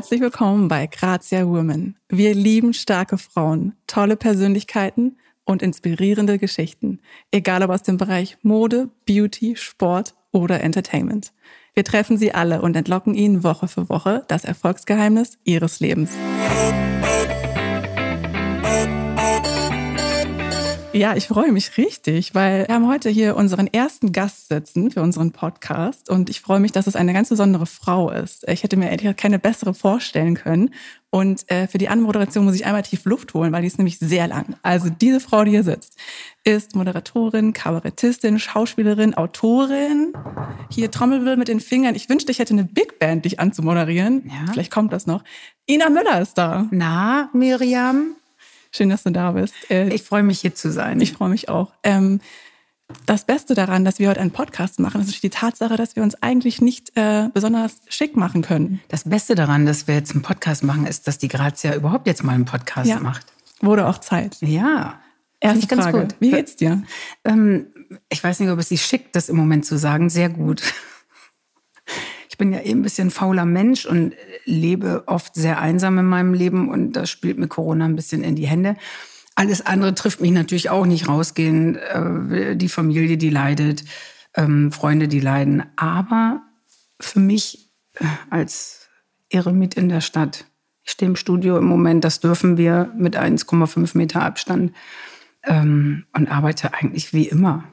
Herzlich willkommen bei Grazia Women. Wir lieben starke Frauen, tolle Persönlichkeiten und inspirierende Geschichten, egal ob aus dem Bereich Mode, Beauty, Sport oder Entertainment. Wir treffen sie alle und entlocken ihnen Woche für Woche das Erfolgsgeheimnis ihres Lebens. Ja, ich freue mich richtig, weil wir haben heute hier unseren ersten Gast sitzen für unseren Podcast und ich freue mich, dass es eine ganz besondere Frau ist. Ich hätte mir ehrlich keine bessere vorstellen können und äh, für die Anmoderation muss ich einmal tief Luft holen, weil die ist nämlich sehr lang. Also diese Frau, die hier sitzt, ist Moderatorin, Kabarettistin, Schauspielerin, Autorin. Hier Trommelwirbel mit den Fingern. Ich wünschte, ich hätte eine Big Band, dich anzumoderieren. Ja. Vielleicht kommt das noch. Ina Müller ist da. Na, Miriam? Schön, dass du da bist. Äh, ich freue mich, hier zu sein. Ich freue mich auch. Ähm, das Beste daran, dass wir heute einen Podcast machen, ist die Tatsache, dass wir uns eigentlich nicht äh, besonders schick machen können. Das Beste daran, dass wir jetzt einen Podcast machen, ist, dass die Grazia überhaupt jetzt mal einen Podcast ja. macht. Wurde auch Zeit. Ja. Erste ganz Frage. Gut. Wie geht's dir? Ähm, ich weiß nicht, ob es sich schickt, das im Moment zu sagen. Sehr gut bin ja eh ein bisschen fauler Mensch und lebe oft sehr einsam in meinem Leben und das spielt mir Corona ein bisschen in die Hände. Alles andere trifft mich natürlich auch nicht rausgehen. Äh, die Familie, die leidet, ähm, Freunde, die leiden. Aber für mich äh, als Eremit in der Stadt, ich stehe im Studio im Moment, das dürfen wir mit 1,5 Meter Abstand ähm, und arbeite eigentlich wie immer.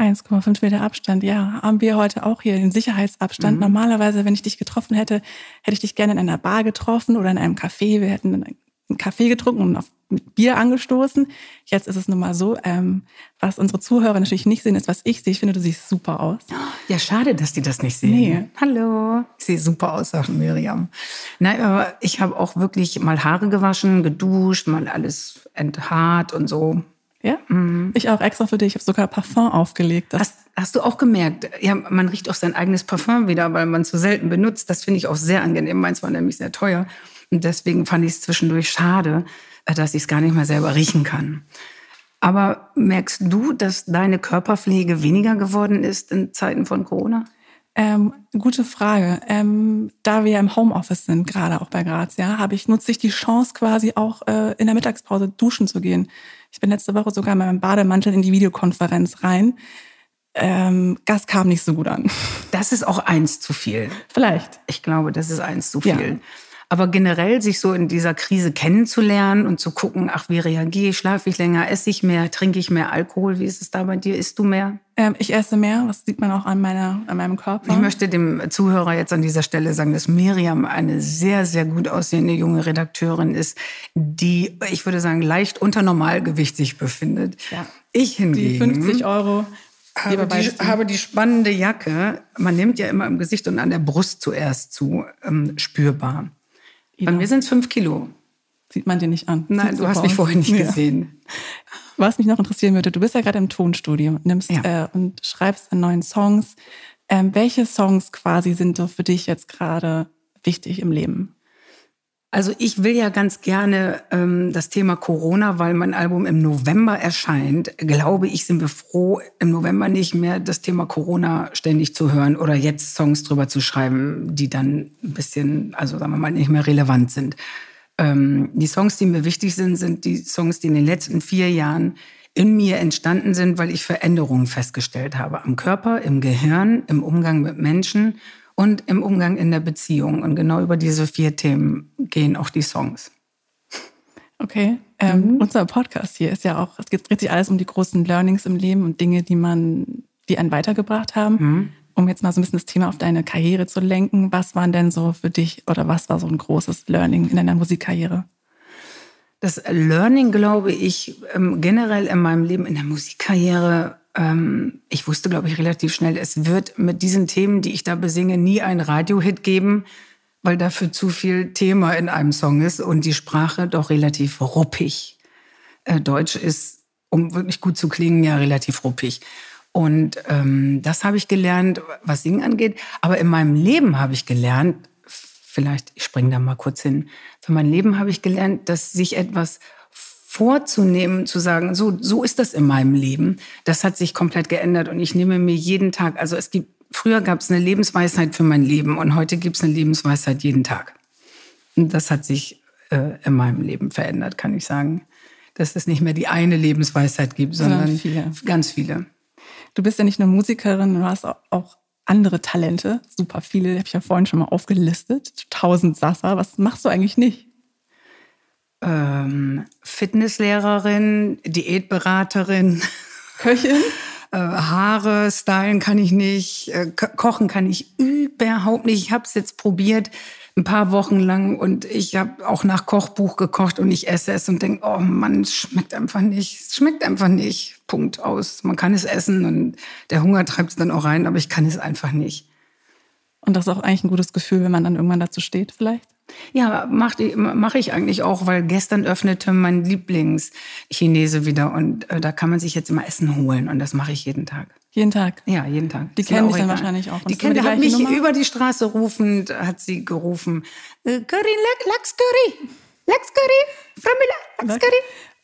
1,5 Meter Abstand, ja, haben wir heute auch hier den Sicherheitsabstand. Mhm. Normalerweise, wenn ich dich getroffen hätte, hätte ich dich gerne in einer Bar getroffen oder in einem Café. Wir hätten einen Kaffee getrunken und auf, mit Bier angestoßen. Jetzt ist es nun mal so, ähm, was unsere Zuhörer natürlich nicht sehen, ist, was ich sehe. Ich finde, du siehst super aus. Ja, schade, dass die das nicht sehen. Nee. Hallo. Ich sehe super aus, sagt Miriam. Nein, aber ich habe auch wirklich mal Haare gewaschen, geduscht, mal alles enthaart und so. Ja, mhm. ich auch extra für dich. Ich habe sogar Parfum aufgelegt. Hast, hast du auch gemerkt? Ja, man riecht auch sein eigenes Parfum wieder, weil man es so selten benutzt. Das finde ich auch sehr angenehm. Meins war nämlich sehr teuer. Und deswegen fand ich es zwischendurch schade, äh, dass ich es gar nicht mehr selber riechen kann. Aber merkst du, dass deine Körperpflege weniger geworden ist in Zeiten von Corona? Ähm, gute Frage. Ähm, da wir im Homeoffice sind, gerade auch bei Grazia, habe ich nutze ich die Chance quasi auch äh, in der Mittagspause duschen zu gehen. Ich bin letzte Woche sogar mit meinem Bademantel in die Videokonferenz rein. Ähm, Gas kam nicht so gut an. Das ist auch eins zu viel. Vielleicht. Ich glaube, das ist eins zu viel. Ja. Aber generell sich so in dieser Krise kennenzulernen und zu gucken, ach, wie reagiere ich, schlafe ich länger, esse ich mehr, trinke ich mehr Alkohol, wie ist es da bei dir? Isst du mehr? Ähm, ich esse mehr, das sieht man auch an, meiner, an meinem Körper. Ich möchte dem Zuhörer jetzt an dieser Stelle sagen, dass Miriam eine sehr, sehr gut aussehende junge Redakteurin ist, die, ich würde sagen, leicht unter Normalgewicht sich befindet. Ja. Ich hingegen... Die 50 Euro habe die, habe die, spannende Jacke, man nimmt ja immer im Gesicht und an der Brust zuerst zu, ähm, spürbar. Bei mir sind es fünf Kilo. Sieht man dir nicht an. Nein, du hast mich vorher nicht ja. gesehen. Was mich noch interessieren würde, du bist ja gerade im Tonstudio nimmst, ja. äh, und schreibst an neuen Songs. Ähm, welche Songs quasi sind so für dich jetzt gerade wichtig im Leben? Also ich will ja ganz gerne ähm, das Thema Corona, weil mein Album im November erscheint, glaube ich, sind wir froh, im November nicht mehr das Thema Corona ständig zu hören oder jetzt Songs drüber zu schreiben, die dann ein bisschen, also sagen wir mal, nicht mehr relevant sind. Ähm, die Songs, die mir wichtig sind, sind die Songs, die in den letzten vier Jahren in mir entstanden sind, weil ich Veränderungen festgestellt habe. Am Körper, im Gehirn, im Umgang mit Menschen und im Umgang in der Beziehung. Und genau über diese vier Themen gehen auch die Songs. Okay. Ähm, mhm. Unser Podcast hier ist ja auch, es geht richtig alles um die großen Learnings im Leben und Dinge, die man, die einen weitergebracht haben. Mhm. Um jetzt mal so ein bisschen das Thema auf deine Karriere zu lenken, was waren denn so für dich oder was war so ein großes Learning in deiner Musikkarriere? Das Learning, glaube ich, ähm, generell in meinem Leben, in der Musikkarriere ähm, ich wusste, glaube ich, relativ schnell, es wird mit diesen Themen, die ich da besinge, nie einen Radiohit geben, weil dafür zu viel Thema in einem Song ist und die Sprache doch relativ ruppig. Äh, Deutsch ist, um wirklich gut zu klingen, ja relativ ruppig. Und ähm, das habe ich gelernt, was Singen angeht. Aber in meinem Leben habe ich gelernt, vielleicht, ich springe da mal kurz hin, für mein Leben habe ich gelernt, dass sich etwas vorzunehmen, zu sagen, so, so ist das in meinem Leben, das hat sich komplett geändert und ich nehme mir jeden Tag, also es gibt, früher gab es eine Lebensweisheit für mein Leben und heute gibt es eine Lebensweisheit jeden Tag. das hat sich äh, in meinem Leben verändert, kann ich sagen. Dass es nicht mehr die eine Lebensweisheit gibt, sondern, sondern viele. ganz viele. Du bist ja nicht nur Musikerin, du hast auch andere Talente, super viele, habe ich ja vorhin schon mal aufgelistet, tausend Sassa. Was machst du eigentlich nicht? Ähm, Fitnesslehrerin, Diätberaterin. Köchin? Äh, Haare stylen kann ich nicht, äh, kochen kann ich überhaupt nicht. Ich habe es jetzt probiert ein paar Wochen lang und ich habe auch nach Kochbuch gekocht und ich esse es und denke, oh Mann, es schmeckt einfach nicht. Es schmeckt einfach nicht. Punkt aus. Man kann es essen und der Hunger treibt es dann auch rein, aber ich kann es einfach nicht. Und das ist auch eigentlich ein gutes Gefühl, wenn man dann irgendwann dazu steht, vielleicht? Ja, mache mach ich eigentlich auch, weil gestern öffnete mein Lieblingschinese wieder und äh, da kann man sich jetzt immer Essen holen und das mache ich jeden Tag. Jeden Tag? Ja, jeden Tag. Die kennen dich dann wahrscheinlich auch. Und die kennen, hat mich Nummer? über die Straße rufend, hat sie gerufen, Curry, Lachs Curry, Lachs Curry, Frau Müller, Lachs Curry.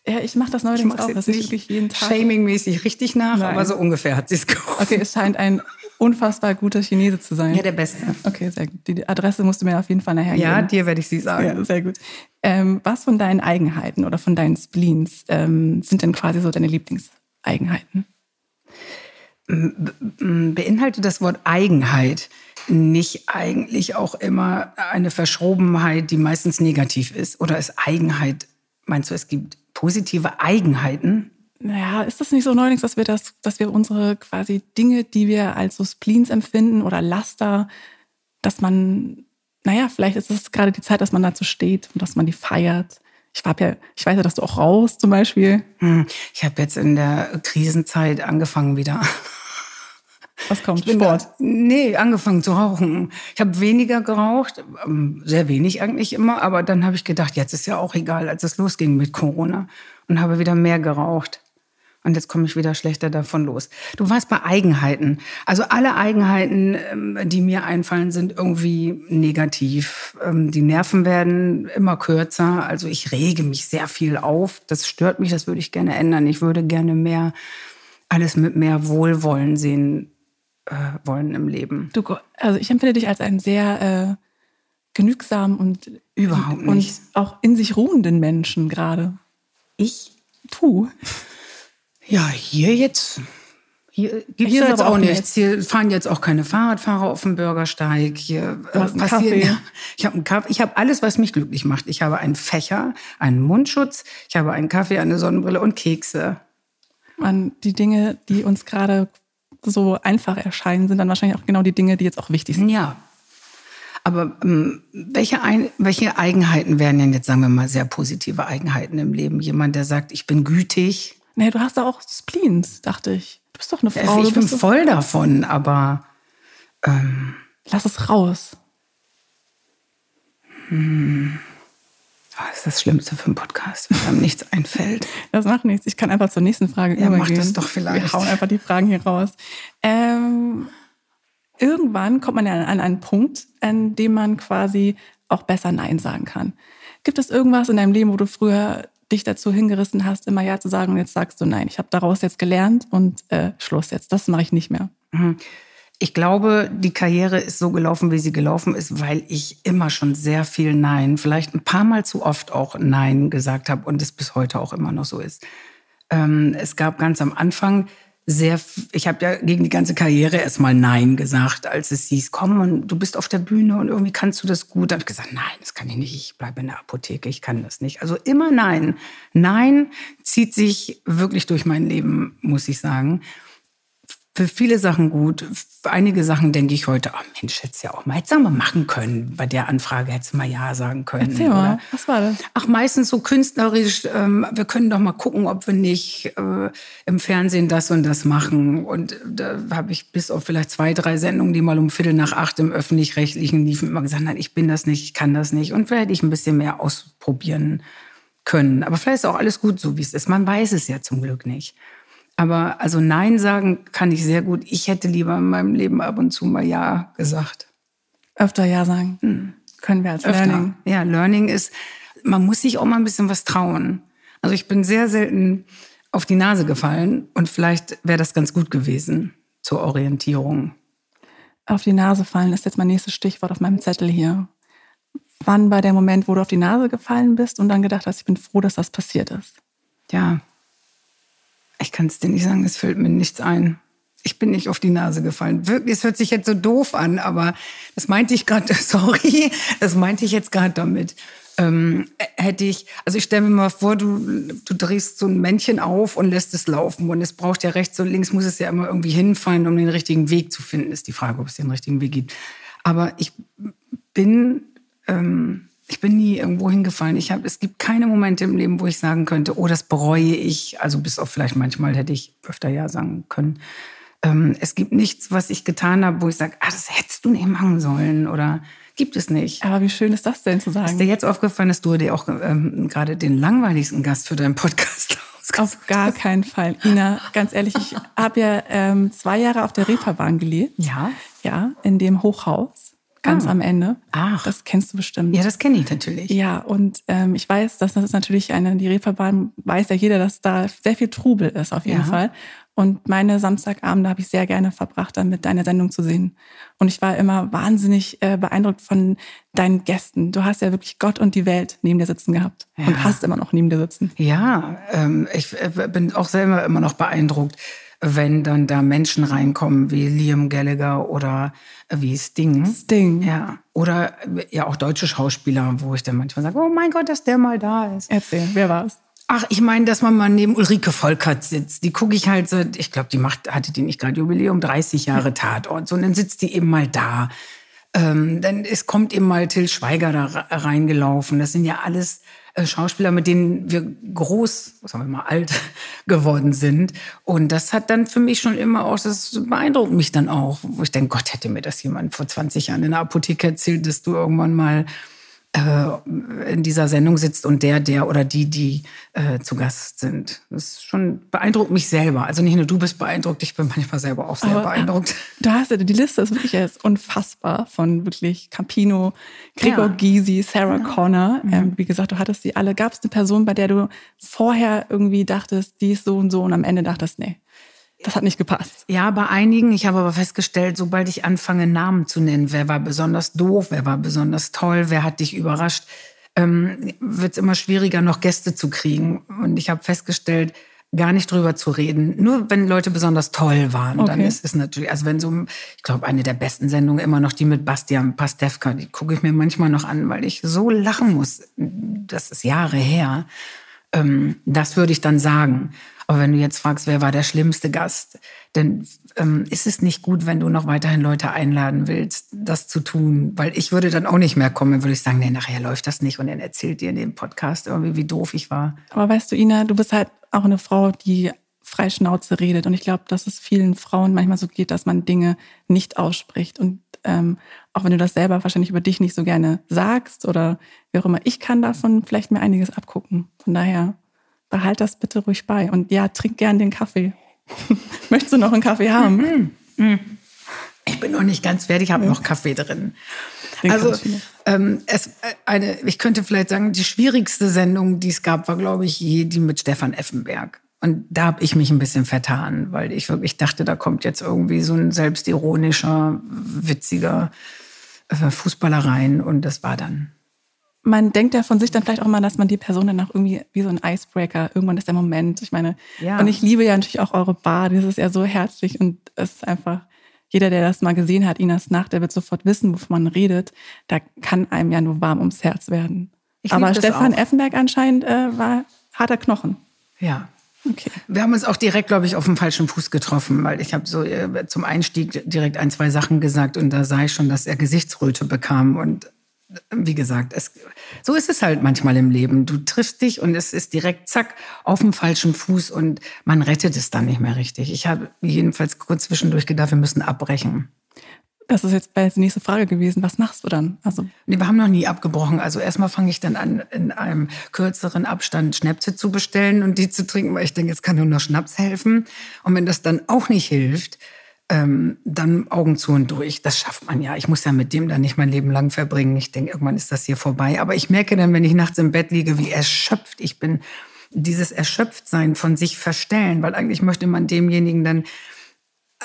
Ja, ich mache das neuerdings auch. Das ist wirklich jeden Tag. Shaming-mäßig richtig nach, Nein. aber so ungefähr hat sie es gerufen. Okay, es scheint ein unfassbar guter Chinese zu sein. Ja, der Beste. Okay, sehr gut. Die Adresse musst du mir auf jeden Fall nachher geben. Ja, dir werde ich sie sagen. Ja, sehr gut. Ähm, was von deinen Eigenheiten oder von deinen Spleens ähm, sind denn quasi so deine Lieblingseigenheiten? Beinhaltet das Wort Eigenheit nicht eigentlich auch immer eine Verschrobenheit, die meistens negativ ist? Oder ist Eigenheit, meinst du, es gibt positive Eigenheiten? naja, ist das nicht so neulich, dass wir das, dass wir unsere quasi Dinge, die wir als so Spleens empfinden oder Laster, dass man, naja, vielleicht ist es gerade die Zeit, dass man dazu steht und dass man die feiert. Ich war ja, ich weiß ja, dass du auch raus zum Beispiel. Hm, ich habe jetzt in der Krisenzeit angefangen wieder. Was kommt? Sport? Da, nee, angefangen zu rauchen. Ich habe weniger geraucht, ähm, sehr wenig eigentlich immer, aber dann habe ich gedacht, jetzt ist ja auch egal, als es losging mit Corona und habe wieder mehr geraucht. Und jetzt komme ich wieder schlechter davon los. Du warst bei Eigenheiten. Also alle Eigenheiten, ähm, die mir einfallen, sind irgendwie negativ. Ähm, die Nerven werden immer kürzer. Also ich rege mich sehr viel auf. Das stört mich, das würde ich gerne ändern. Ich würde gerne mehr, alles mit mehr Wohlwollen sehen äh, wollen im Leben. Du, also ich empfinde dich als einen sehr äh, genügsam und überhaupt nicht. und auch in sich ruhenden Menschen gerade. Ich? Tu. Ja, hier jetzt. Hier gibt es jetzt auch nichts. Hier fahren jetzt auch keine Fahrradfahrer auf dem Bürgersteig. Hier äh, passiert. Ja, ich habe einen Kaffee. Ich habe alles, was mich glücklich macht. Ich habe einen Fächer, einen Mundschutz, ich habe einen Kaffee, eine Sonnenbrille und Kekse. Man, die Dinge, die uns gerade so einfach erscheinen, sind dann wahrscheinlich auch genau die Dinge, die jetzt auch wichtig sind. Ja. Aber ähm, welche, ein, welche Eigenheiten wären denn jetzt, sagen wir mal, sehr positive Eigenheiten im Leben? Jemand, der sagt, ich bin gütig, Nee, du hast da auch Spleens, dachte ich. Du bist doch eine Frau. Ich bin voll davon, aber. Ähm, Lass es raus. Hm. Das ist das Schlimmste für einen Podcast, wenn einem nichts einfällt. Das macht nichts. Ich kann einfach zur nächsten Frage ja, übergehen. Mach das doch vielleicht. Wir hauen einfach die Fragen hier raus. Ähm, irgendwann kommt man ja an einen Punkt, an dem man quasi auch besser Nein sagen kann. Gibt es irgendwas in deinem Leben, wo du früher dich dazu hingerissen hast, immer Ja zu sagen und jetzt sagst du Nein. Ich habe daraus jetzt gelernt und äh, Schluss jetzt. Das mache ich nicht mehr. Mhm. Ich glaube, die Karriere ist so gelaufen, wie sie gelaufen ist, weil ich immer schon sehr viel Nein, vielleicht ein paar Mal zu oft auch Nein gesagt habe und es bis heute auch immer noch so ist. Ähm, es gab ganz am Anfang sehr, ich habe ja gegen die ganze Karriere erstmal Nein gesagt, als es hieß, komm und du bist auf der Bühne und irgendwie kannst du das gut. Da habe ich gesagt, nein, das kann ich nicht, ich bleibe in der Apotheke, ich kann das nicht. Also immer Nein. Nein zieht sich wirklich durch mein Leben, muss ich sagen für viele Sachen gut. Für einige Sachen denke ich heute, oh Mensch, hätte es ja auch mal, hätte mal machen können. Bei der Anfrage hätte es mal Ja sagen können. Erzähl mal, oder? was war das? Ach, meistens so künstlerisch, ähm, wir können doch mal gucken, ob wir nicht äh, im Fernsehen das und das machen. Und da habe ich bis auf vielleicht zwei, drei Sendungen, die mal um Viertel nach acht im Öffentlich-Rechtlichen liefen, immer gesagt, nein, ich bin das nicht, ich kann das nicht. Und vielleicht hätte ich ein bisschen mehr ausprobieren können. Aber vielleicht ist auch alles gut so, wie es ist. Man weiß es ja zum Glück nicht. Aber also Nein sagen kann ich sehr gut. Ich hätte lieber in meinem Leben ab und zu mal Ja gesagt. Öfter Ja sagen. Hm. Können wir als Öfter. Learning. Ja, Learning ist, man muss sich auch mal ein bisschen was trauen. Also ich bin sehr selten auf die Nase gefallen und vielleicht wäre das ganz gut gewesen zur Orientierung. Auf die Nase fallen ist jetzt mein nächstes Stichwort auf meinem Zettel hier. Wann war der Moment, wo du auf die Nase gefallen bist und dann gedacht hast, ich bin froh, dass das passiert ist? Ja, ich kann es dir nicht sagen, es fällt mir nichts ein. Ich bin nicht auf die Nase gefallen. Wirklich, es hört sich jetzt so doof an, aber das meinte ich gerade, sorry, das meinte ich jetzt gerade damit. Ähm, hätte ich, also ich stelle mir mal vor, du, du drehst so ein Männchen auf und lässt es laufen. Und es braucht ja rechts und links, muss es ja immer irgendwie hinfallen, um den richtigen Weg zu finden, ist die Frage, ob es den richtigen Weg gibt. Aber ich bin, ähm, ich bin nie irgendwo hingefallen. Ich hab, es gibt keine Momente im Leben, wo ich sagen könnte, oh, das bereue ich. Also bis auf vielleicht manchmal hätte ich öfter ja sagen können. Ähm, es gibt nichts, was ich getan habe, wo ich sage, ah, das hättest du nicht machen sollen oder gibt es nicht. Aber wie schön ist das denn zu sagen? Ist dir jetzt aufgefallen, dass du dir auch ähm, gerade den langweiligsten Gast für deinen Podcast Auf gar keinen Fall. Ina, ganz ehrlich, ich habe ja ähm, zwei Jahre auf der Reeperbahn gelebt. Ja. Ja, in dem Hochhaus ganz ah. am Ende. Ach. Das kennst du bestimmt. Ja, das kenne ich natürlich. Ja, und ähm, ich weiß, dass das ist natürlich eine, die Reeperbahn weiß ja jeder, dass da sehr viel Trubel ist auf jeden ja. Fall. Und meine Samstagabende habe ich sehr gerne verbracht, damit deine Sendung zu sehen. Und ich war immer wahnsinnig äh, beeindruckt von deinen Gästen. Du hast ja wirklich Gott und die Welt neben dir sitzen gehabt ja. und hast immer noch neben dir sitzen. Ja, ähm, ich äh, bin auch selber immer noch beeindruckt wenn dann da Menschen reinkommen wie Liam Gallagher oder wie Sting. Sting. Ja. Oder ja auch deutsche Schauspieler, wo ich dann manchmal sage, oh mein Gott, dass der mal da ist. Erzähl, wer war's? Ach, ich meine, dass man mal neben Ulrike Volkert sitzt. Die gucke ich halt so, ich glaube, die macht, hatte die nicht gerade Jubiläum, 30 Jahre Tatort. So, und dann sitzt die eben mal da. Ähm, dann es kommt eben mal Till Schweiger da reingelaufen. Das sind ja alles äh, Schauspieler, mit denen wir groß, sagen wir mal alt geworden sind. Und das hat dann für mich schon immer auch, das beeindruckt mich dann auch, wo ich denke, Gott, hätte mir das jemand vor 20 Jahren in der Apotheke erzählt, dass du irgendwann mal äh, in dieser Sendung sitzt und der, der oder die, die äh, zu Gast sind. Das schon beeindruckt mich selber. Also nicht nur du bist beeindruckt, ich bin manchmal selber auch sehr Aber, beeindruckt. Du hast ja, die Liste ist wirklich jetzt unfassbar von wirklich Campino, Gregor ja. Gysi, Sarah ja. Connor. Mhm. Ähm, wie gesagt, du hattest sie alle. Gab es eine Person, bei der du vorher irgendwie dachtest, die ist so und so und am Ende dachtest, nee, das hat nicht gepasst. Ja, bei einigen. Ich habe aber festgestellt, sobald ich anfange, Namen zu nennen, wer war besonders doof, wer war besonders toll, wer hat dich überrascht, ähm, wird es immer schwieriger, noch Gäste zu kriegen. Und ich habe festgestellt, gar nicht drüber zu reden. Nur wenn Leute besonders toll waren, okay. dann ist es natürlich, also wenn so, ich glaube, eine der besten Sendungen immer noch die mit Bastian Pastewka, die gucke ich mir manchmal noch an, weil ich so lachen muss. Das ist Jahre her. Ähm, das würde ich dann sagen. Aber wenn du jetzt fragst, wer war der schlimmste Gast, dann ähm, ist es nicht gut, wenn du noch weiterhin Leute einladen willst, das zu tun. Weil ich würde dann auch nicht mehr kommen, würde ich sagen, nee, nachher läuft das nicht und dann erzählt dir in dem Podcast irgendwie, wie doof ich war. Aber weißt du, Ina, du bist halt auch eine Frau, die frei Schnauze redet. Und ich glaube, dass es vielen Frauen manchmal so geht, dass man Dinge nicht ausspricht. Und ähm, auch wenn du das selber wahrscheinlich über dich nicht so gerne sagst oder wie auch immer, ich kann davon vielleicht mir einiges abgucken. Von daher behalt das bitte ruhig bei. Und ja, trink gern den Kaffee. Möchtest du noch einen Kaffee haben? Mm, mm. Ich bin noch nicht ganz fertig, ich habe ja. noch Kaffee drin. Den also ähm, es, äh, eine, ich könnte vielleicht sagen, die schwierigste Sendung, die es gab, war, glaube ich, die mit Stefan Effenberg. Und da habe ich mich ein bisschen vertan, weil ich wirklich dachte, da kommt jetzt irgendwie so ein selbstironischer, witziger äh, Fußballer rein. Und das war dann man denkt ja von sich dann vielleicht auch mal, dass man die Person dann auch irgendwie wie so ein Icebreaker, irgendwann ist der Moment. Ich meine, ja. und ich liebe ja natürlich auch eure Bar, das ist ja so herzlich und es ist einfach, jeder, der das mal gesehen hat, Inas Nacht, der wird sofort wissen, wovon man redet. Da kann einem ja nur warm ums Herz werden. Aber Stefan auch. Effenberg anscheinend äh, war harter Knochen. Ja. Okay. Wir haben uns auch direkt, glaube ich, auf dem falschen Fuß getroffen, weil ich habe so äh, zum Einstieg direkt ein, zwei Sachen gesagt und da sah ich schon, dass er Gesichtsröte bekam und wie gesagt, es, so ist es halt manchmal im Leben. Du triffst dich und es ist direkt zack auf dem falschen Fuß und man rettet es dann nicht mehr richtig. Ich habe jedenfalls kurz zwischendurch gedacht, wir müssen abbrechen. Das ist jetzt die nächste Frage gewesen. Was machst du dann? Also nee, wir haben noch nie abgebrochen. Also erstmal fange ich dann an, in einem kürzeren Abstand Schnäpse zu bestellen und die zu trinken, weil ich denke, jetzt kann nur noch Schnaps helfen. Und wenn das dann auch nicht hilft, ähm, dann Augen zu und durch. Das schafft man ja. Ich muss ja mit dem dann nicht mein Leben lang verbringen. Ich denke, irgendwann ist das hier vorbei. Aber ich merke dann, wenn ich nachts im Bett liege, wie erschöpft ich bin. Dieses Erschöpftsein von sich verstellen, weil eigentlich möchte man demjenigen dann,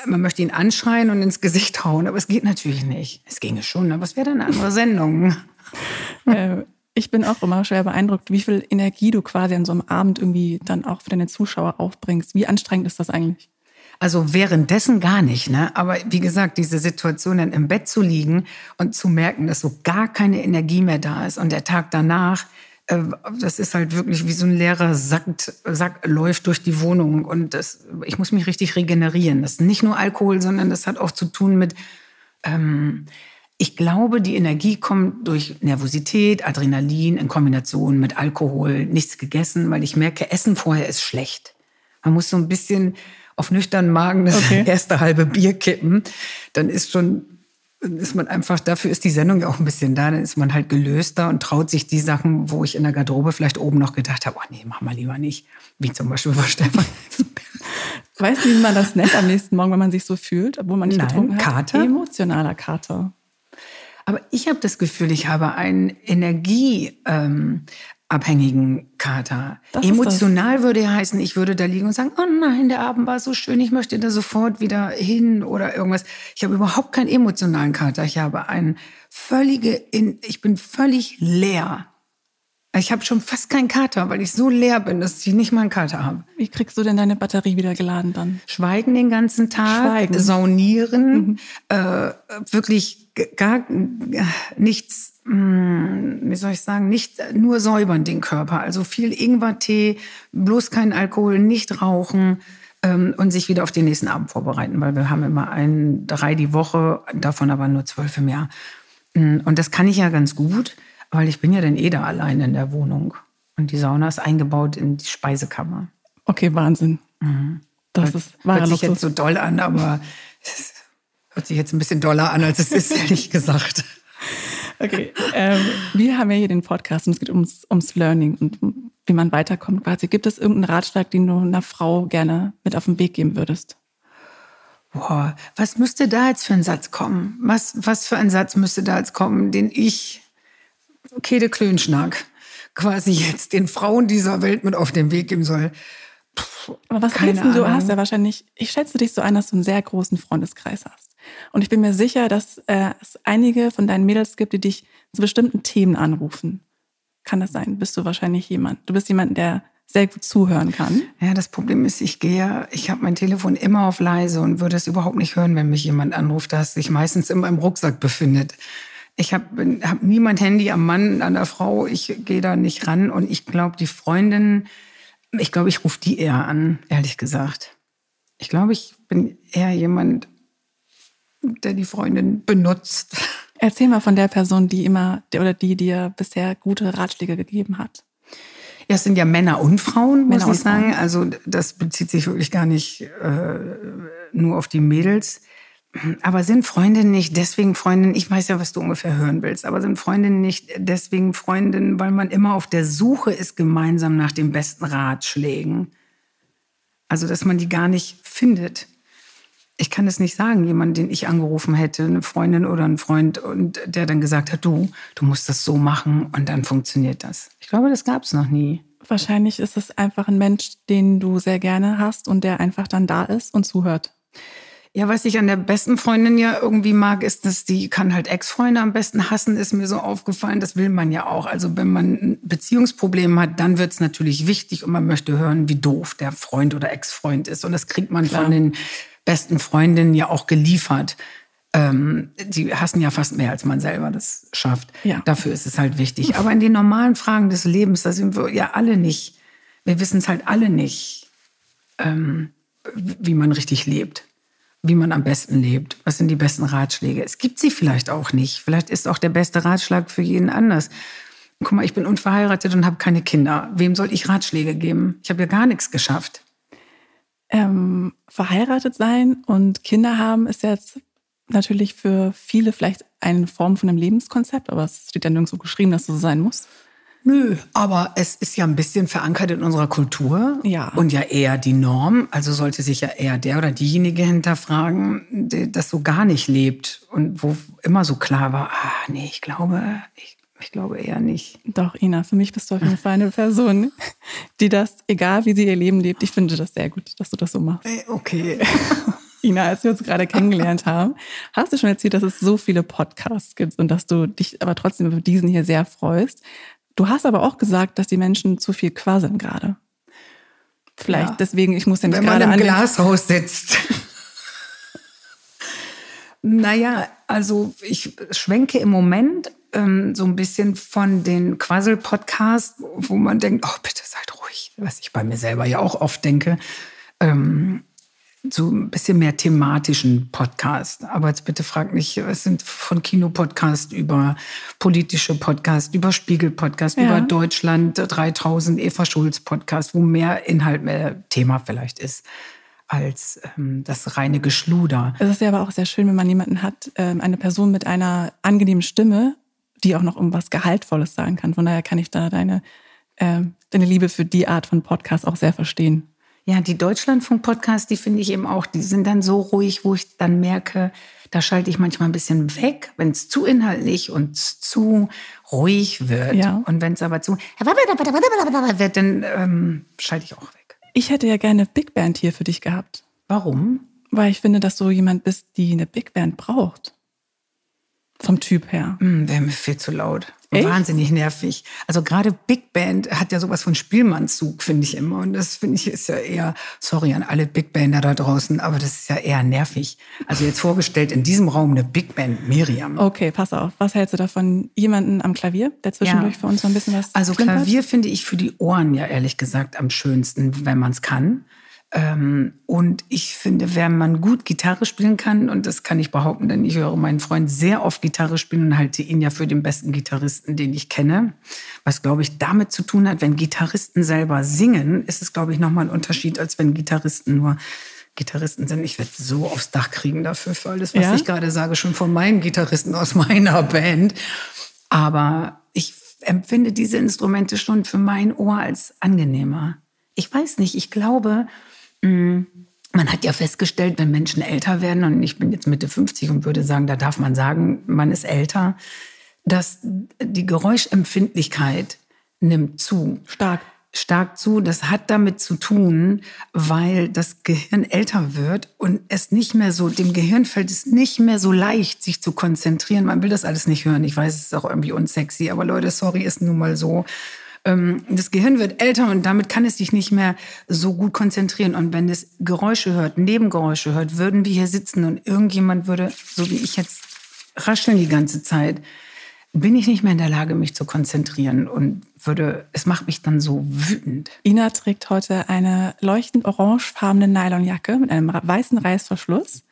man möchte ihn anschreien und ins Gesicht hauen, aber es geht natürlich nicht. Es ginge schon, aber es wäre dann eine andere Sendung. äh, ich bin auch immer schwer beeindruckt, wie viel Energie du quasi an so einem Abend irgendwie dann auch für deine Zuschauer aufbringst. Wie anstrengend ist das eigentlich? Also währenddessen gar nicht, ne? Aber wie gesagt, diese Situation dann im Bett zu liegen und zu merken, dass so gar keine Energie mehr da ist und der Tag danach, das ist halt wirklich wie so ein leerer Sack, Sack läuft durch die Wohnung und das, ich muss mich richtig regenerieren. Das ist nicht nur Alkohol, sondern das hat auch zu tun mit ähm, ich glaube, die Energie kommt durch Nervosität, Adrenalin in Kombination mit Alkohol, nichts gegessen, weil ich merke, Essen vorher ist schlecht. Man muss so ein bisschen auf nüchternen Magen das okay. erste halbe Bier kippen. Dann ist schon, ist man einfach, dafür ist die Sendung ja auch ein bisschen da. Dann ist man halt gelöster und traut sich die Sachen, wo ich in der Garderobe vielleicht oben noch gedacht habe, oh nee, mach mal lieber nicht. Wie zum Beispiel bei Stefan. Weißt du, wie man das nennt am nächsten Morgen, wenn man sich so fühlt, obwohl man nicht Nein, getrunken hat? Kater? Emotionaler Kater. Aber ich habe das Gefühl, ich habe einen energieabhängigen ähm, Kater. Das Emotional würde ja heißen, ich würde da liegen und sagen, oh nein, der Abend war so schön, ich möchte da sofort wieder hin oder irgendwas. Ich habe überhaupt keinen emotionalen Kater. Ich habe einen völlige, ich bin völlig leer. Ich habe schon fast keinen Kater, weil ich so leer bin, dass ich nicht mal einen Kater habe. Wie kriegst du denn deine Batterie wieder geladen dann? Schweigen den ganzen Tag, Schweigen. saunieren, mhm. äh, wirklich gar nichts, hm, wie soll ich sagen, nicht nur säubern den Körper. Also viel Ingwertee, bloß kein Alkohol, nicht rauchen ähm, und sich wieder auf den nächsten Abend vorbereiten, weil wir haben immer ein, drei die Woche, davon aber nur zwölf im Jahr. Hm, und das kann ich ja ganz gut weil ich bin ja dann eh da allein in der Wohnung. Und die Sauna ist eingebaut in die Speisekammer. Okay, Wahnsinn. Mhm. Das hört, ist hört sich jetzt so doll an, aber hört sich jetzt ein bisschen doller an, als es ist, ehrlich gesagt. Okay, ähm, wir haben ja hier den Podcast und es geht ums, ums Learning und wie man weiterkommt quasi. Gibt es irgendeinen Ratschlag, den du einer Frau gerne mit auf den Weg geben würdest? Boah, was müsste da jetzt für ein Satz kommen? Was, was für ein Satz müsste da jetzt kommen, den ich Kede Klönschnack quasi jetzt den Frauen dieser Welt mit auf den Weg geben soll. Puh, Aber was keine du? Du hast ja wahrscheinlich, ich schätze dich so ein, dass du einen sehr großen Freundeskreis hast. Und ich bin mir sicher, dass äh, es einige von deinen Mädels gibt, die dich zu bestimmten Themen anrufen. Kann das sein? Bist du wahrscheinlich jemand? Du bist jemand, der sehr gut zuhören kann. Ja, das Problem ist, ich gehe, ich habe mein Telefon immer auf leise und würde es überhaupt nicht hören, wenn mich jemand anruft, das sich meistens in meinem Rucksack befindet. Ich habe hab nie mein Handy am Mann, an der Frau. Ich gehe da nicht ran. Und ich glaube, die Freundin, ich glaube, ich rufe die eher an, ehrlich gesagt. Ich glaube, ich bin eher jemand, der die Freundin benutzt. Erzähl mal von der Person, die immer oder die dir bisher gute Ratschläge gegeben hat. Ja, es sind ja Männer und Frauen, Männer muss ich sagen. Also das bezieht sich wirklich gar nicht äh, nur auf die Mädels. Aber sind Freundinnen nicht deswegen Freundinnen, ich weiß ja, was du ungefähr hören willst, aber sind Freundinnen nicht deswegen Freundinnen, weil man immer auf der Suche ist gemeinsam nach den besten Ratschlägen? Also, dass man die gar nicht findet. Ich kann es nicht sagen, jemand, den ich angerufen hätte, eine Freundin oder ein Freund, und der dann gesagt hat, du, du musst das so machen und dann funktioniert das. Ich glaube, das gab es noch nie. Wahrscheinlich ist es einfach ein Mensch, den du sehr gerne hast und der einfach dann da ist und zuhört. Ja, was ich an der besten Freundin ja irgendwie mag, ist, dass die kann halt Ex-Freunde am besten hassen, ist mir so aufgefallen. Das will man ja auch. Also wenn man ein Beziehungsproblem hat, dann wird es natürlich wichtig und man möchte hören, wie doof der Freund oder Ex-Freund ist. Und das kriegt man Klar. von den besten Freundinnen ja auch geliefert. Ähm, die hassen ja fast mehr, als man selber das schafft. Ja. Dafür ist es halt wichtig. Aber in den normalen Fragen des Lebens, da sind wir ja alle nicht. Wir wissen es halt alle nicht, ähm, wie man richtig lebt wie man am besten lebt. Was sind die besten Ratschläge? Es gibt sie vielleicht auch nicht. Vielleicht ist auch der beste Ratschlag für jeden anders. Guck mal, ich bin unverheiratet und habe keine Kinder. Wem soll ich Ratschläge geben? Ich habe ja gar nichts geschafft. Ähm, verheiratet sein und Kinder haben ist jetzt natürlich für viele vielleicht eine Form von einem Lebenskonzept, aber es steht ja nirgendwo geschrieben, dass es so sein muss. Nö, aber es ist ja ein bisschen verankert in unserer Kultur ja. und ja eher die Norm. Also sollte sich ja eher der oder diejenige hinterfragen, die das so gar nicht lebt und wo immer so klar war, ah, nee, ich glaube, ich, ich glaube eher nicht. Doch, Ina, für mich bist du auf jeden Fall eine Person, die das, egal wie sie ihr Leben lebt, ich finde das sehr gut, dass du das so machst. Äh, okay. Ina, als wir uns gerade kennengelernt haben, hast du schon erzählt, dass es so viele Podcasts gibt und dass du dich aber trotzdem über diesen hier sehr freust. Du hast aber auch gesagt, dass die Menschen zu viel quasseln gerade. Vielleicht ja. deswegen, ich muss ja nicht Wenn gerade man im Glashaus sitzt. naja, also ich schwenke im Moment ähm, so ein bisschen von den Quassel-Podcasts, wo man denkt, oh, bitte seid ruhig, was ich bei mir selber ja auch oft denke, ähm, so ein bisschen mehr thematischen Podcast. Aber jetzt bitte frag mich, es sind von Kinopodcast über politische Podcast, über Spiegel-Podcast, ja. über Deutschland 3000, Eva Schulz-Podcast, wo mehr Inhalt, mehr Thema vielleicht ist als ähm, das reine Geschluder. Es ist ja aber auch sehr schön, wenn man jemanden hat, ähm, eine Person mit einer angenehmen Stimme, die auch noch irgendwas Gehaltvolles sagen kann. Von daher kann ich da deine, äh, deine Liebe für die Art von Podcast auch sehr verstehen. Ja, die Deutschlandfunk-Podcasts, die finde ich eben auch, die sind dann so ruhig, wo ich dann merke, da schalte ich manchmal ein bisschen weg, wenn es zu inhaltlich und zu ruhig wird. Ja. Und wenn es aber zu wird, dann ähm, schalte ich auch weg. Ich hätte ja gerne Big Band hier für dich gehabt. Warum? Weil ich finde, dass du jemand bist, die eine Big Band braucht. Vom Typ her. Mm, Wäre mir viel zu laut. Echt? Wahnsinnig nervig. Also gerade Big Band hat ja sowas von Spielmannzug, finde ich immer. Und das finde ich ist ja eher, sorry an alle Big Bander da draußen, aber das ist ja eher nervig. Also jetzt vorgestellt in diesem Raum eine Big Band Miriam. Okay, pass auf. Was hältst du davon? Jemanden am Klavier, der zwischendurch ja. für uns so ein bisschen was Also Klavier finde ich für die Ohren ja ehrlich gesagt am schönsten, wenn man es kann. Ähm, und ich finde, wenn man gut Gitarre spielen kann, und das kann ich behaupten, denn ich höre meinen Freund sehr oft Gitarre spielen und halte ihn ja für den besten Gitarristen, den ich kenne. Was, glaube ich, damit zu tun hat, wenn Gitarristen selber singen, ist es, glaube ich, nochmal ein Unterschied, als wenn Gitarristen nur Gitarristen sind. Ich werde so aufs Dach kriegen dafür, für alles, was ja? ich gerade sage, schon von meinen Gitarristen aus meiner Band. Aber ich empfinde diese Instrumente schon für mein Ohr als angenehmer. Ich weiß nicht, ich glaube. Man hat ja festgestellt, wenn Menschen älter werden, und ich bin jetzt Mitte 50 und würde sagen, da darf man sagen, man ist älter, dass die Geräuschempfindlichkeit nimmt zu. Stark. Stark zu. Das hat damit zu tun, weil das Gehirn älter wird und es nicht mehr so, dem Gehirn fällt es nicht mehr so leicht, sich zu konzentrieren. Man will das alles nicht hören. Ich weiß, es ist auch irgendwie unsexy, aber Leute, sorry, ist nun mal so. Ähm, das Gehirn wird älter und damit kann es sich nicht mehr so gut konzentrieren. Und wenn es Geräusche hört, Nebengeräusche hört, würden wir hier sitzen und irgendjemand würde, so wie ich jetzt, rascheln die ganze Zeit, bin ich nicht mehr in der Lage, mich zu konzentrieren und würde, es macht mich dann so wütend. Ina trägt heute eine leuchtend orangefarbene Nylonjacke mit einem weißen Reißverschluss.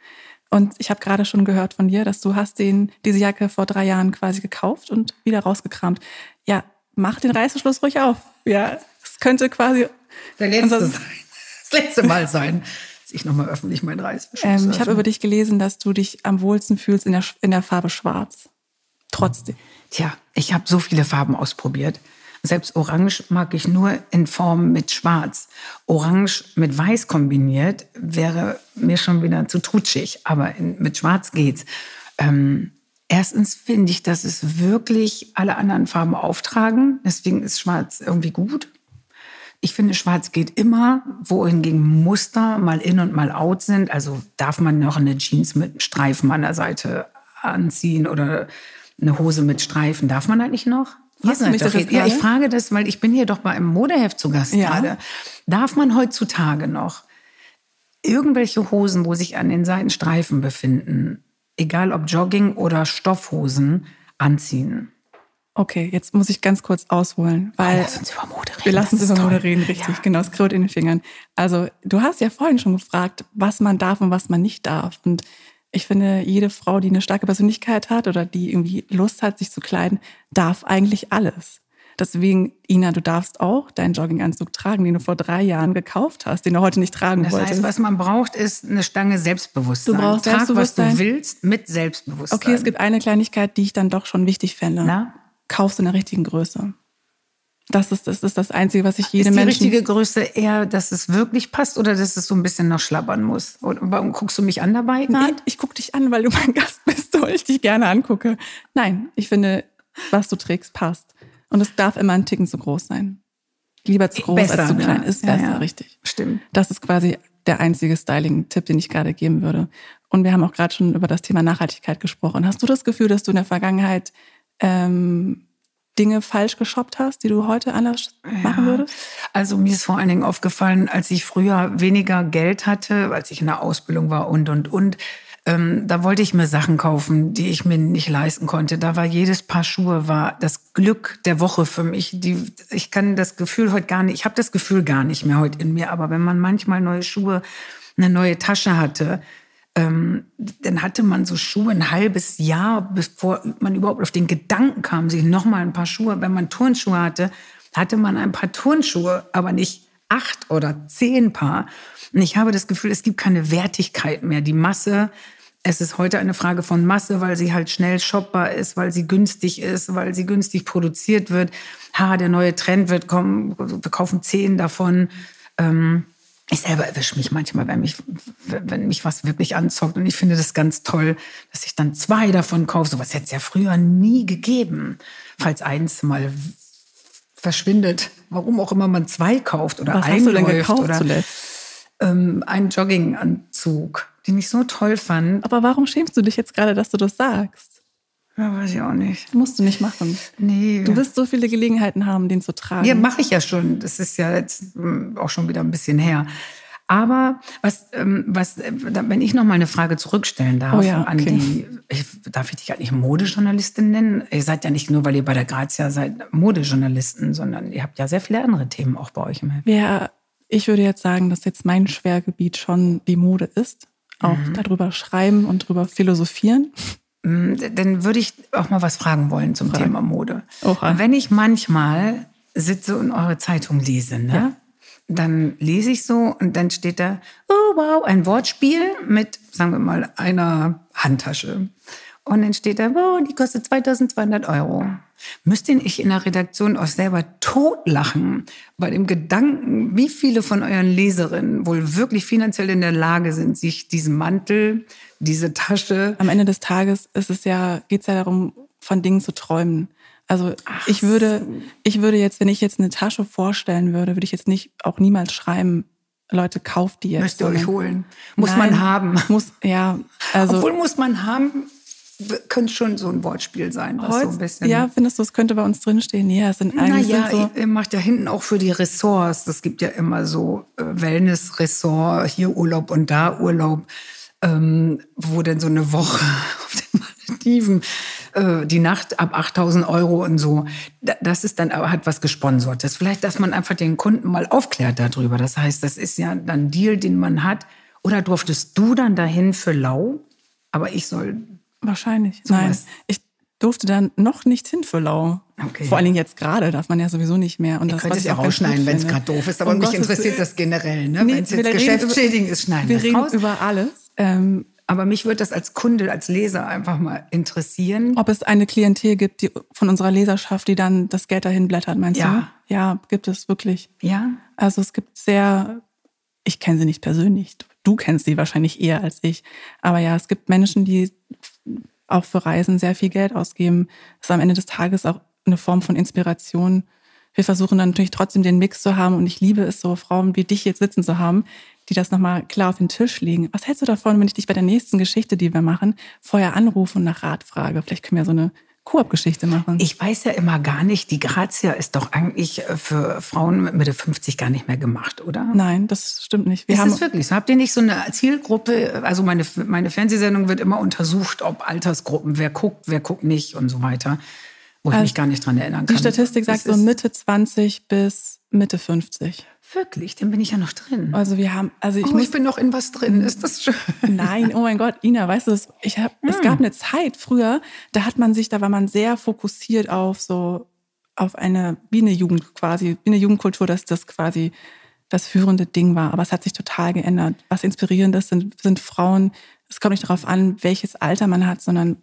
Und ich habe gerade schon gehört von dir, dass du hast den, diese Jacke vor drei Jahren quasi gekauft und wieder rausgekramt. Ja, mach den Reißverschluss ruhig auf. Ja, es könnte quasi der letzte sein. Das letzte Mal sein, dass ich nochmal öffentlich meinen Reißverschluss ähm, Ich habe über dich gelesen, dass du dich am wohlsten fühlst in der, in der Farbe Schwarz. Trotzdem. Tja, ich habe so viele Farben ausprobiert. Selbst Orange mag ich nur in Form mit Schwarz. Orange mit Weiß kombiniert wäre mir schon wieder zu trutschig, aber in, mit Schwarz geht's. Ähm, Erstens finde ich, dass es wirklich alle anderen Farben auftragen. Deswegen ist Schwarz irgendwie gut. Ich finde, Schwarz geht immer, wohingegen Muster mal in und mal out sind. Also darf man noch eine Jeans mit Streifen an der Seite anziehen oder eine Hose mit Streifen. Darf man eigentlich noch? Was mich das ja, ich frage das, weil ich bin hier doch bei einem Modeheft zu Gast ja. gerade. Darf man heutzutage noch irgendwelche Hosen, wo sich an den Seiten Streifen befinden, egal ob Jogging oder Stoffhosen, anziehen. Okay, jetzt muss ich ganz kurz ausholen, weil oh, lass uns über Mode reden. wir lassen uns über Mode reden, richtig, ja. genau, es kribbelt in den Fingern. Also du hast ja vorhin schon gefragt, was man darf und was man nicht darf. Und ich finde, jede Frau, die eine starke Persönlichkeit hat oder die irgendwie Lust hat, sich zu kleiden, darf eigentlich alles. Deswegen, Ina, du darfst auch deinen Jogginganzug tragen, den du vor drei Jahren gekauft hast, den du heute nicht tragen das wolltest. Das heißt, was man braucht, ist eine Stange Selbstbewusstsein. Du brauchst Trag, Selbstbewusstsein. was du willst, mit Selbstbewusstsein. Okay, es gibt eine Kleinigkeit, die ich dann doch schon wichtig fände. Na? Kaufst du in der richtigen Größe. Das ist, das ist das Einzige, was ich jedem Menschen... Ist die richtige Größe eher, dass es wirklich passt oder dass es so ein bisschen noch schlabbern muss? warum guckst du mich an dabei gerade? Nee, ich gucke dich an, weil du mein Gast bist, weil ich dich gerne angucke. Nein, ich finde, was du trägst, passt. Und es darf immer ein Ticken zu groß sein. Lieber zu groß besser, als zu klein. Ja. Ist besser, ja, ja. richtig. Stimmt. Das ist quasi der einzige Styling-Tipp, den ich gerade geben würde. Und wir haben auch gerade schon über das Thema Nachhaltigkeit gesprochen. Hast du das Gefühl, dass du in der Vergangenheit ähm, Dinge falsch geshoppt hast, die du heute anders machen würdest? Also mir ist vor allen Dingen aufgefallen, als ich früher weniger Geld hatte, als ich in der Ausbildung war und, und, und, ähm, da wollte ich mir Sachen kaufen, die ich mir nicht leisten konnte. Da war jedes Paar Schuhe war das Glück der Woche für mich. Die, ich kann das Gefühl heute gar nicht, ich habe das Gefühl gar nicht mehr heute in mir. Aber wenn man manchmal neue Schuhe, eine neue Tasche hatte, ähm, dann hatte man so Schuhe ein halbes Jahr, bevor man überhaupt auf den Gedanken kam, sich nochmal ein paar Schuhe. Wenn man Turnschuhe hatte, hatte man ein paar Turnschuhe, aber nicht acht oder zehn Paar. Und ich habe das Gefühl, es gibt keine Wertigkeit mehr. Die Masse, es ist heute eine Frage von Masse, weil sie halt schnell shoppbar ist, weil sie günstig ist, weil sie günstig produziert wird. Ha, der neue Trend wird kommen, wir kaufen zehn davon. Ähm, ich selber erwische mich manchmal, wenn mich, wenn mich was wirklich anzockt. Und ich finde das ganz toll, dass ich dann zwei davon kaufe. Sowas hätte es ja früher nie gegeben. Falls eins mal verschwindet, warum auch immer man zwei kauft oder Was einläuft hast du denn gekauft oder zuletzt? ähm, einen Jogginganzug, den ich so toll fand. Aber warum schämst du dich jetzt gerade, dass du das sagst? Ja, weiß ich auch nicht. Musst du nicht machen. Nee. Du wirst so viele Gelegenheiten haben, den zu tragen. Ja, mache ich ja schon. Das ist ja jetzt mm, auch schon wieder ein bisschen her. Aber was, ähm, was, äh, wenn ich noch mal eine Frage zurückstellen darf Oh ja, an okay. die, ich, darf ich dich eigentlich Modejournalistin nennen? Ihr seid ja nicht nur, weil ihr bei der Grazia seid, Modejournalisten, sondern ihr habt ja sehr viele andere Themen auch bei euch im Heft. Ja, ich würde jetzt sagen, dass jetzt mein Schwergebiet schon die Mode ist. Auch darüber schreiben und darüber philosophieren. Mm, Dann würde ich auch mal was fragen wollen zum Thema Mode. Oha. Wenn ich manchmal sitze und eure Zeitung lese, ne? Ja. dann lese ich so und dann steht da, oh wow, ein Wortspiel mit, sagen wir mal, einer Handtasche. Und dann steht da, wow, die kostet 2200 Euro. Müsste ich in der Redaktion auch selber totlachen bei dem Gedanken, wie viele von euren Leserinnen wohl wirklich finanziell in der Lage sind, sich diesen Mantel, diese Tasche, Am Ende des Tages ist es ja, geht es ja darum, von Dingen zu träumen. Also ich würde, ich würde jetzt, wenn ich jetzt eine Tasche vorstellen würde, würde ich jetzt nicht auch niemals schreiben, Leute, kauft die jetzt. müsst ihr euch holen. Muss Nein, man haben. Muss, ja, also Obwohl muss man haben, könnte schon so ein Wortspiel sein, was so heute, ein bisschen. ja, findest du, es könnte bei uns drinstehen? Ja, es sind eigentlich Naja, so, ihr macht ja hinten auch für die Ressorts. Das gibt ja immer so äh, Wellness-Ressort, hier Urlaub und da Urlaub, ähm, wo dann so eine Woche auf den Malediven, äh, die Nacht ab 8000 Euro und so. Da- Das ist dann aber hat was gesponsertes. Vielleicht, dass man einfach den Kunden mal aufklärt darüber. Das heißt, das ist ja dann ein Deal, den man hat. Oder durftest du dann dahin für lau? Aber ich soll wahrscheinlich. So Nein, was. ich durfte dann noch nicht hin für Lau. Okay. Vor allen Dingen jetzt gerade darf man ja sowieso nicht mehr. Und das, könnt es ja rausschneiden, wenn es gerade doof ist. Aber Um mich Gottes interessiert das generell. Ne? Nee, wenn es jetzt geschäftsschädigend ist, schneiden Wir es reden raus. über alles. Ähm, Aber mich würde das als Kunde, als Leser einfach mal interessieren. ob es eine Klientel gibt, die von unserer Leserschaft, die dann das Geld dahin blättert, meinst Ja. du? Ja, gibt es wirklich. Ja? Also es gibt sehr, ich kenne sie nicht persönlich, du kennst sie wahrscheinlich eher als ich, aber ja, es gibt Menschen, die auch für Reisen sehr viel Geld ausgeben. Das ist am Ende des Tages auch eine Form von Inspiration. Wir versuchen dann natürlich trotzdem den Mix zu haben und ich liebe es, so Frauen wie dich jetzt sitzen zu haben, die das nochmal klar auf den Tisch legen. Was hältst du davon, wenn ich dich bei der nächsten Geschichte, die wir machen, vorher anrufe und nach Rat frage? Vielleicht können wir so eine Koop-Geschichte machen. Ich weiß ja immer gar nicht, die Grazia ist doch eigentlich äh, für Frauen mit Mitte 50 gar nicht mehr gemacht, oder? Nein, das stimmt nicht. Wir ist haben das wirklich so? Habt ihr nicht so eine Zielgruppe? Also meine, meine Fernsehsendung wird immer untersucht, ob Altersgruppen, wer guckt, wer guckt nicht und so weiter. Wo ich Also, mich gar nicht dran erinnern kann. Die Statistik sagt Das so Mitte 20 bis Mitte 50. Wirklich, dann bin ich ja noch drin. Also wir haben, also ich oh, muss, ich bin noch in was drin. Ist das schön? nein, oh mein Gott, Ina, weißt du, es- ich hab, es gab eine Zeit früher, da hat man sich, da war man sehr fokussiert auf so, auf eine, wie eine Jugend quasi, wie eine Jugendkultur, dass das quasi das führende Ding war. Aber es hat sich total geändert. Was inspirierend ist, sind, sind Frauen. Es kommt nicht darauf an, welches Alter man hat, sondern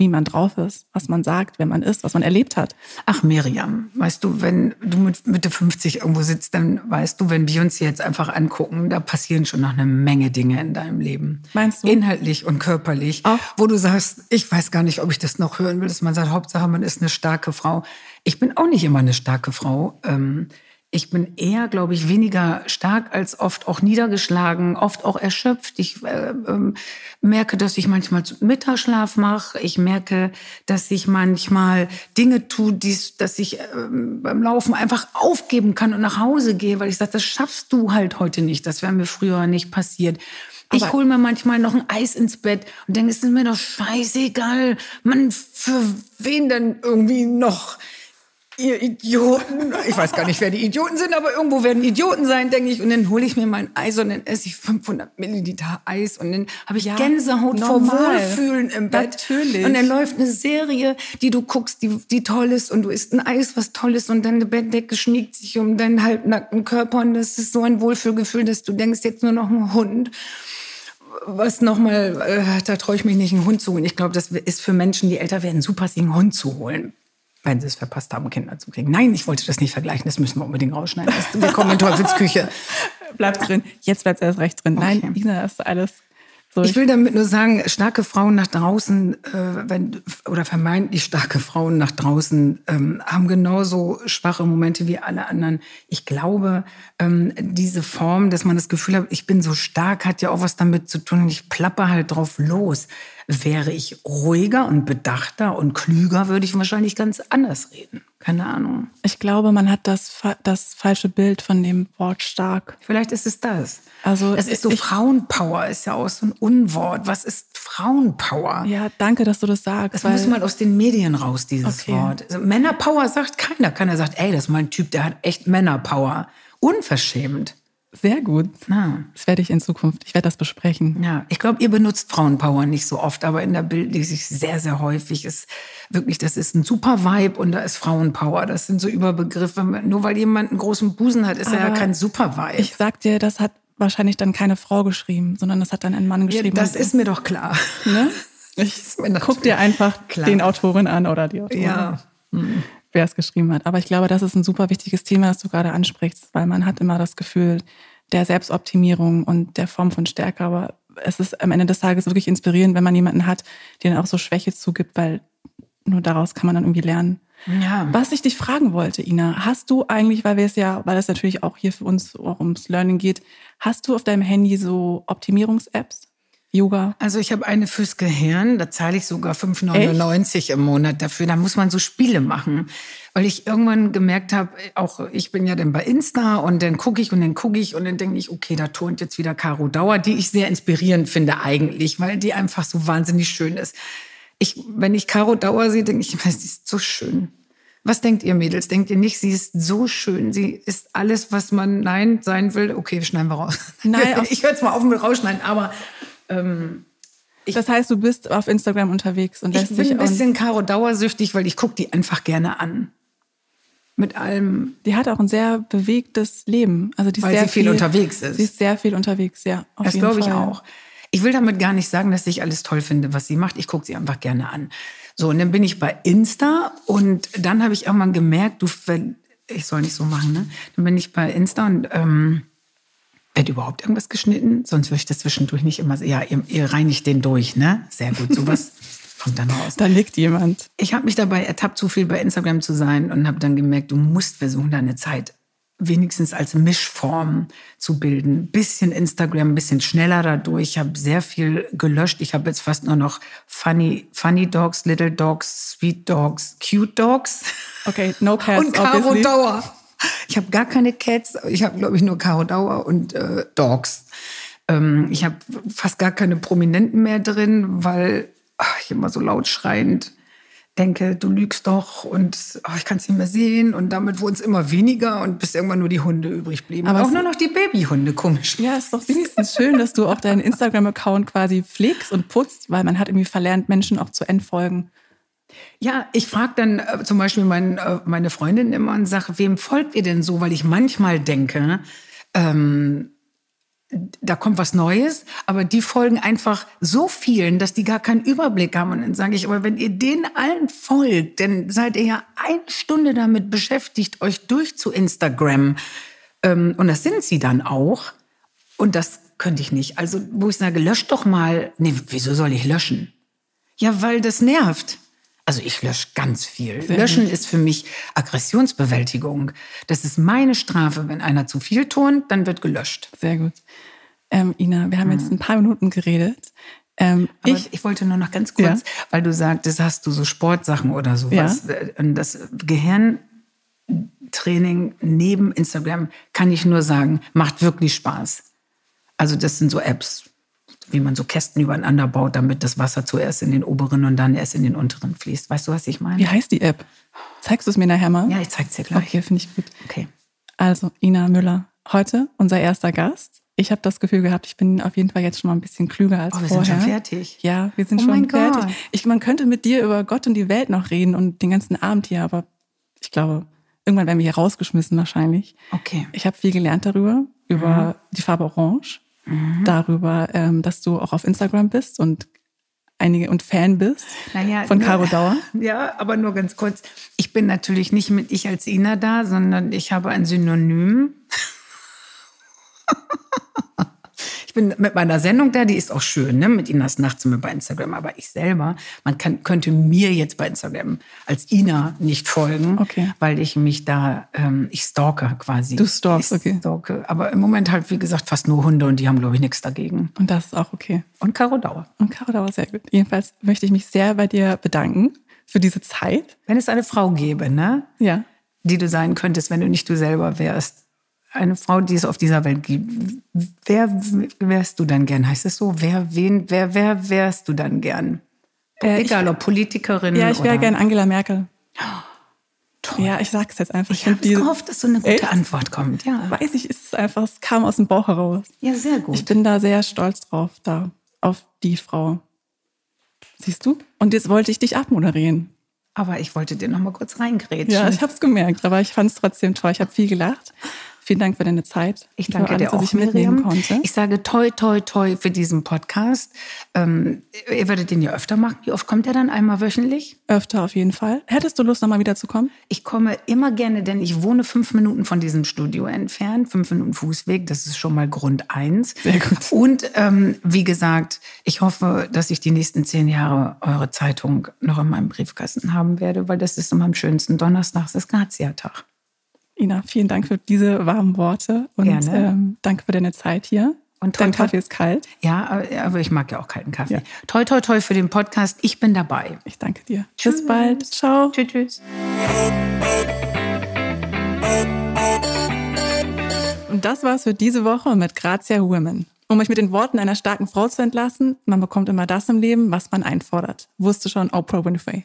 wie man drauf ist, was man sagt, wer man ist, was man erlebt hat. Ach, Miriam, weißt du, wenn du mit Mitte 50 irgendwo sitzt, dann weißt du, wenn wir uns jetzt einfach angucken, da passieren schon noch eine Menge Dinge in deinem Leben. Meinst du? Inhaltlich und körperlich. Ach. Wo du sagst, ich weiß gar nicht, ob ich das noch hören will, dass man sagt, Hauptsache man ist eine starke Frau. Ich bin auch nicht immer eine starke Frau. Ähm, ich bin eher, glaube ich, weniger stark als oft auch niedergeschlagen, oft auch erschöpft. Ich äh, äh, merke, dass ich manchmal Mittagsschlaf mache. Ich merke, dass ich manchmal Dinge tue, die, dass ich äh, beim Laufen einfach aufgeben kann und nach Hause gehe, weil ich sage, das schaffst du halt heute nicht. Das wäre mir früher nicht passiert. Aber ich hole mir manchmal noch ein Eis ins Bett und denke, es ist mir doch scheißegal. Man, für wen denn irgendwie noch? Ihr Idioten. Ich weiß gar nicht, wer die Idioten sind, aber irgendwo werden Idioten sein, denke ich. Und dann hole ich mir mein Eis und dann esse ich 500 Milliliter Eis und dann habe ich ja, Gänsehaut normal. vor Wohlfühlen im Bett. Natürlich. Und dann läuft eine Serie, die du guckst, die, die toll ist und du isst ein Eis, was toll ist und deine Bettdecke schmiegt sich um deinen halbnackten Körper und das ist so ein Wohlfühlgefühl, dass du denkst, jetzt nur noch ein Hund was nochmal, äh, da traue ich mich nicht, einen Hund zu holen. Ich glaube, das ist für Menschen, die älter werden, super, sich einen Hund zu holen wenn sie es verpasst haben, Kinder zu kriegen. Nein, ich wollte das nicht vergleichen, das müssen wir unbedingt rausschneiden. Das, wir kommen in Teufelsküche. Bleibt drin. Jetzt bleibt es erst recht drin. Okay. Nein, Ina, das ist alles so, ich will damit nur sagen, starke Frauen nach draußen, äh, wenn, oder vermeintlich starke Frauen nach draußen, ähm, haben genauso schwache Momente wie alle anderen. Ich glaube, ähm, diese Form, dass man das Gefühl hat, ich bin so stark, hat ja auch was damit zu tun. Ich plappe halt drauf los. Wäre ich ruhiger und bedachter und klüger, würde ich wahrscheinlich ganz anders reden. Keine Ahnung. Ich glaube, man hat das, das falsche Bild von dem Wort stark. Vielleicht ist es das. Also es ist so ich, Frauenpower ist ja auch so ein Unwort. Was ist Frauenpower? Ja, danke, dass du das sagst. Das muss mal aus den Medien raus, dieses okay. Wort. Also Männerpower sagt keiner. Keiner sagt, ey, das ist mal ein Typ, der hat echt Männerpower. Unverschämt. Sehr gut. Ah. Das werde ich in Zukunft, ich werde das besprechen. Ja, ich glaube, ihr benutzt Frauenpower nicht so oft, aber in der Bild lese ich sehr, sehr häufig. Ist wirklich, das ist ein super Vibe und da ist Frauenpower. Das sind so Überbegriffe. Nur weil jemand einen großen Busen hat, ist aber er ja kein super Vibe. Ich sag dir, das hat wahrscheinlich dann keine Frau geschrieben, sondern das hat dann ein Mann geschrieben. Ja, das ist mir doch klar. Ne? Ich guck dir einfach klar. den Autorin an oder die Autorin. Ja. Hm wer es geschrieben hat. Aber ich glaube, das ist ein super wichtiges Thema, das du gerade ansprichst, weil man hat immer das Gefühl der Selbstoptimierung und der Form von Stärke. Aber es ist am Ende des Tages wirklich inspirierend, wenn man jemanden hat, der dann auch so Schwäche zugibt, weil nur daraus kann man dann irgendwie lernen. Ja. Was ich dich fragen wollte, Ina, hast du eigentlich, weil wir es ja, weil es natürlich auch hier für uns auch ums Learning geht, hast du auf deinem Handy so Optimierungs-Apps? Yoga? Also ich habe eine fürs Gehirn, da zahle ich sogar 5,99 im Monat dafür. Da muss man so Spiele machen. Weil ich irgendwann gemerkt habe, auch ich bin ja dann bei Insta und dann gucke ich und dann gucke ich und dann denke ich, okay, da turnt jetzt wieder Caro Dauer, die ich sehr inspirierend finde eigentlich, weil die einfach so wahnsinnig schön ist. Ich, wenn ich Caro Dauer sehe, denke ich, sie ist so schön. Was denkt ihr Mädels? Denkt ihr nicht, sie ist so schön? Sie ist alles, was man nein sein will? Okay, schneiden wir raus. Nein, ich höre jetzt mal auf mit rausschneiden, aber ähm, ich, das heißt, du bist auf Instagram unterwegs und lässt dich. Ich bin ein bisschen Caro dauersüchtig, weil ich gucke die einfach gerne an. Mit allem. Die hat auch ein sehr bewegtes Leben. Also die weil sehr sie viel, viel, unterwegs ist. Sie ist sehr viel unterwegs, ja. das glaube ich auch. Ich will damit gar nicht sagen, dass ich alles toll finde, was sie macht. Ich gucke sie einfach gerne an. So, und dann bin ich bei Insta und dann habe ich irgendwann gemerkt, du, ich soll nicht so machen, ne? Dann bin ich bei Insta und ähm, wird überhaupt irgendwas geschnitten? Sonst würde ich das zwischendurch nicht immer. Ja, ihr, ihr reinigt den durch, ne? Sehr gut. Sowas kommt dann raus. Da liegt jemand. Ich habe mich dabei ertappt, zu viel bei Instagram zu sein und habe dann gemerkt, du musst versuchen, deine Zeit wenigstens als Mischform zu bilden. Bisschen Instagram, ein bisschen schneller dadurch. Ich habe sehr viel gelöscht. Ich habe jetzt fast nur noch funny, funny Dogs, Little Dogs, Sweet Dogs, Cute Dogs. Okay, no cats, Und Caro Dauer. Ich habe gar keine Cats. Ich habe, glaube ich, nur Caro Dauer und äh, Dogs. Ähm, ich habe fast gar keine Prominenten mehr drin, weil ach, ich immer so laut schreiend denke, du lügst doch und oh, ich kann es nicht mehr sehen. Und damit wurden es immer weniger und bis irgendwann nur die Hunde übrig blieben. Aber auch nur noch die Babyhunde, komisch. Ja, ist doch wenigstens schön, dass du auch deinen Instagram-Account quasi pflegst und putzt, weil man hat irgendwie verlernt, Menschen auch zu entfolgen. Ja, ich frage dann äh, zum Beispiel mein, äh, meine Freundin immer und sage, wem folgt ihr denn so? Weil ich manchmal denke, ähm, da kommt was Neues, aber die folgen einfach so vielen, dass die gar keinen Überblick haben. Und dann sage ich, aber wenn ihr denen allen folgt, dann seid ihr ja eine Stunde damit beschäftigt, euch durch zu Instagram. Ähm, und das sind sie dann auch. Und das könnte ich nicht. Also, wo ich sage, löscht doch mal. Nee, wieso soll ich löschen? Ja, weil das nervt. Also ich lösche ganz viel. Löschen ist für mich Aggressionsbewältigung. Das ist meine Strafe. Wenn einer zu viel tont, dann wird gelöscht. Sehr gut. Ähm, Ina, wir haben jetzt mhm. ein paar Minuten geredet. Ähm, ich, ich, wollte nur noch ganz kurz, ja. weil du sagtest, hast du so Sportsachen oder sowas. Ja. Äh, das Gehirntraining neben Instagram kann ich nur sagen, macht wirklich Spaß. Also das sind so Apps, wie man so Kästen übereinander baut, damit das Wasser zuerst in den oberen und dann erst in den unteren fließt. Weißt du, was ich meine? Wie heißt die App? Zeigst du es mir nachher mal? Ja, ich zeig's dir gleich. Okay, finde ich gut. Okay. Also, Ina Müller, heute unser erster Gast. Ich habe das Gefühl gehabt, ich bin auf jeden Fall jetzt schon mal ein bisschen klüger als oh, wir vorher. sind schon fertig. Ja, wir sind oh schon fertig. Ich, man könnte mit dir über Gott und die Welt noch reden und den ganzen Abend hier, aber ich glaube, irgendwann werden wir hier rausgeschmissen wahrscheinlich. Okay. Ich habe viel gelernt darüber, über mhm. die Farbe Orange, mhm. darüber, ähm, dass du auch auf Instagram bist und einige und Fan bist naja, von Caro Dauer. Ja, aber nur ganz kurz. Ich bin natürlich nicht mit ich als Ina da, sondern ich habe ein Synonym. Bin mit meiner Sendung da, die ist auch schön, ne? mit Inas Nachtzimmer bei Instagram. Aber ich selber, man kann, könnte mir jetzt bei Instagram als Ina nicht folgen, okay. weil ich mich da, ähm, ich stalke quasi. Du stalkst, okay. Stalke. Aber im Moment halt, wie gesagt, fast nur Hunde und die haben, glaube ich, nichts dagegen. Und das ist auch okay. Und Caro Dauer. Und Caro Dauer, sehr gut. Jedenfalls möchte ich mich sehr bei dir bedanken für diese Zeit. Wenn es eine Frau gäbe, ne? Ja. Die du sein könntest, wenn du nicht du selber wärst eine Frau, die es auf dieser Welt gibt, wer wärst du dann gern? Heißt es so? Wer, wen, wer, wer wärst du dann gern? Äh, Egal, ich, ob Politikerin Ja, ich wäre gern Angela Merkel. Toll. Ja, ich sag's jetzt einfach. Ich, ich habe gehofft, dass so eine gute Echt? Antwort kommt. Ja. Weiß ich, ist es einfach, es kam aus dem Bauch heraus. Ja, sehr gut. Ich bin da sehr stolz drauf, da, auf die Frau. Siehst du? Und jetzt wollte ich dich abmoderieren. Aber ich wollte dir noch mal kurz reingrätschen. Ja, ich habe es gemerkt, aber ich fand es trotzdem toll. Ich habe viel gelacht. Vielen Dank für deine Zeit. Ich danke alles, dir auch, ich mitnehmen konnte. Ich sage toi, toi, toi für diesen Podcast. Ähm, ihr werdet den ja öfter machen. Wie oft kommt er dann? Einmal wöchentlich? Öfter auf jeden Fall. Hättest du Lust, nochmal wieder zu kommen? Ich komme immer gerne, denn ich wohne fünf Minuten von diesem Studio entfernt. Fünf Minuten Fußweg, das ist schon mal Grund eins. Sehr gut. Und ähm, wie gesagt, ich hoffe, dass ich die nächsten zehn Jahre eure Zeitung noch in meinem Briefkasten haben werde, weil das ist immer am schönsten. Donnerstags ist Grazia-Tag. Ina, vielen Dank für diese warmen Worte und ähm, danke für deine Zeit hier. Und toi, Dein Kaffee ist kalt. Ja, aber ich mag ja auch kalten Kaffee. Ja. Toi, toi, toi für den Podcast. Ich bin dabei. Ich danke dir. Tschüss. Bis bald. Ciao. Tschüss, tschüss. Und das war's für diese Woche mit Grazia Women. Um euch mit den Worten einer starken Frau zu entlassen, man bekommt immer das im Leben, was man einfordert. Wusste schon Oprah Winfrey.